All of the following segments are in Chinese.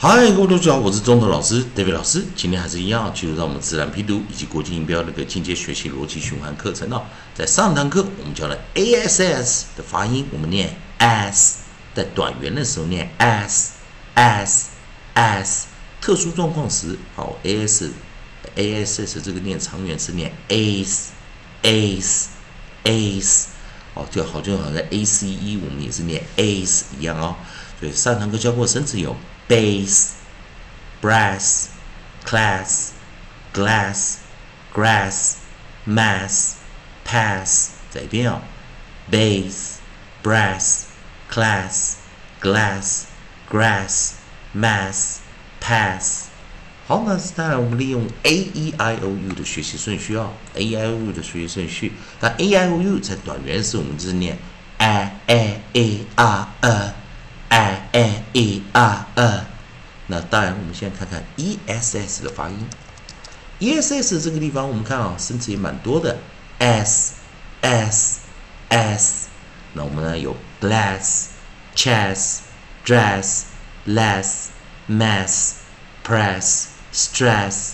嗨，各位同学好，我是中头老师 David 老师。今天还是一样，进入到我们自然拼读以及国际音标那个进阶学习逻辑循环课程哦。在上堂课我们教了 ass 的发音，我们念 s，在短元的时候念 s s s，特殊状况时，好 as ass 这个念长元是念 ace ace ace，哦，就好就好像 a c e 我们也是念 ace 一样哦。所以上堂课教过生词有。Base, brass, class, glass, grass, mass, pass。再一遍哦，base, brass, class, glass, grass, mass, pass。好，那当然我们利用 a e i o u 的学习顺序哦，a e i o u 的学习顺序。那 a i o u 在短元时我们就是念 a a a r e。I a e r e，那当然，我们现在看看 e s s 的发音。e s s 这个地方，我们看啊，生词也蛮多的，s s s。那我们呢有 bless、chess、dress、less、mess、press、stress、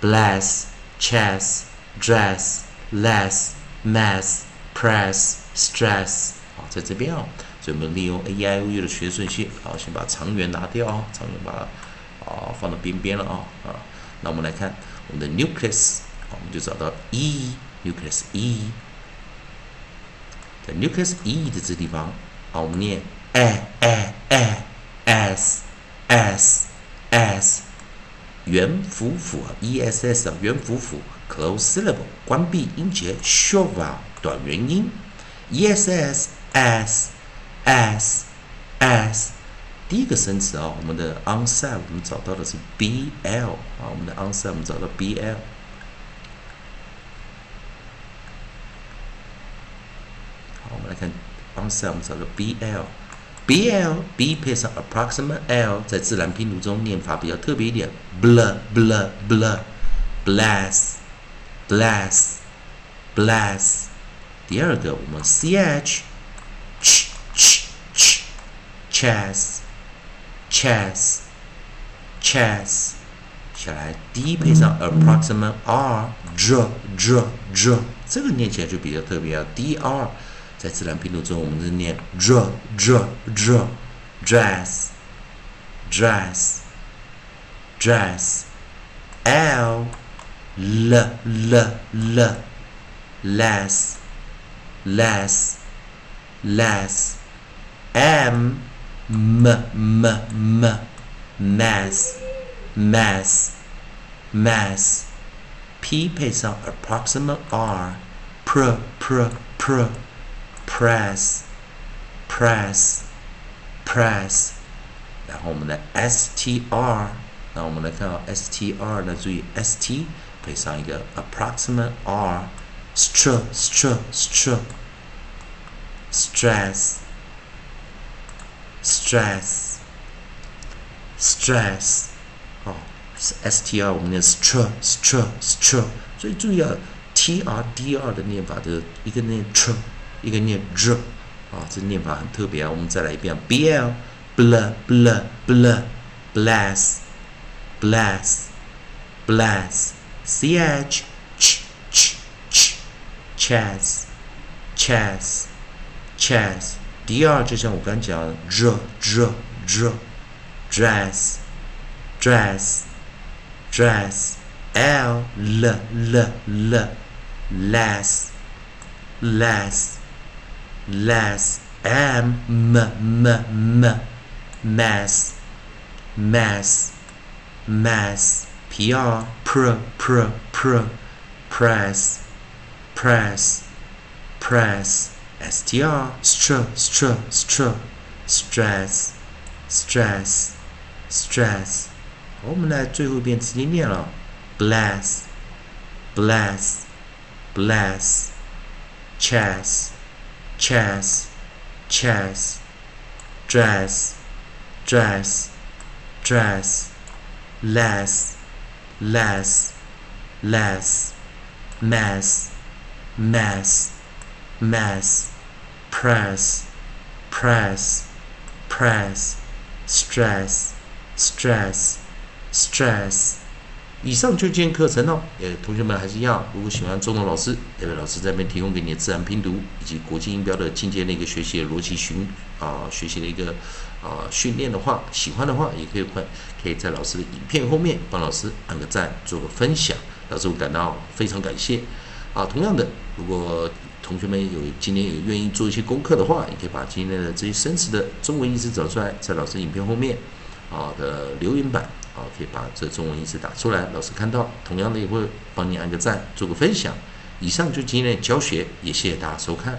bless、chess、dress、less、mess、press、stress。好，在这边哦。所以我们利用 a e i o u 的学顺序，好，先把长元拿掉啊，长元把它啊放到边边了啊啊。那我们来看我们的 nucleus，我们就找到 e nucleus e，在 nucleus e 的这地方，啊，我们念 a a a s s s，元辅辅 e s s 啊，元辅辅 close syllable 关闭音节，shovel，短元音 e s s s。S s 第一个生词啊，我们的 onside 我们找到的是 bl 啊，我们的 onside 我们找到 bl。好，我们来看 onside 我们找到 bl，bl b 配上 approximate l，在自然拼读中念法比较特别一点，blah blah bl bless bless bless。第二个我们 ch ch chess, chess, chess。下来 d 配上 approximate r dr dr dr，这个念起来就比较特别啊。dr 在自然拼读中，我们是念 dr dr dr dress dress dress l l l l less less less m m m m mass mass mass p 配上 approximate r pr pr pr press press press，然后我们的 str，那我们来看啊，str 呢，注意 st 配上一个 approximate r，str str str stress stress Stress，stress，哦，s t r 我们念 str str str，所以注意啊，t r d r 的念法的一个念 tr，一个念 dr，啊，这念法很特别啊。我们再来一遍，b l bl bl bl bless bless bless c h ch ch ch chess chess chess。第二，就像我刚讲，dr dr dr dress dress dress l l l l less less less m m m m mess mess mess pr pr pr pr press press press str str str str stress stress stress，我们来最后一遍直接念了，bless bless bless chess chess chess dress dress dress less less less mess mess Mass, press, press, press, stress, stress，stress。以上就今天课程哦。呃，同学们还是一样，如果喜欢中文老师，这位老师这边提供给你的自然拼读以及国际音标的进阶的一个学习的逻辑循啊学习的一个啊训练的话，喜欢的话也可以快可以在老师的影片后面帮老师按个赞，做个分享，老师会感到非常感谢。啊，同样的，如果同学们有今天有愿意做一些功课的话，也可以把今天的这些生词的中文意思找出来，在老师影片后面啊的留言板。啊，可以把这中文意思打出来，老师看到，同样的也会帮你按个赞，做个分享。以上就今天的教学，也谢谢大家收看。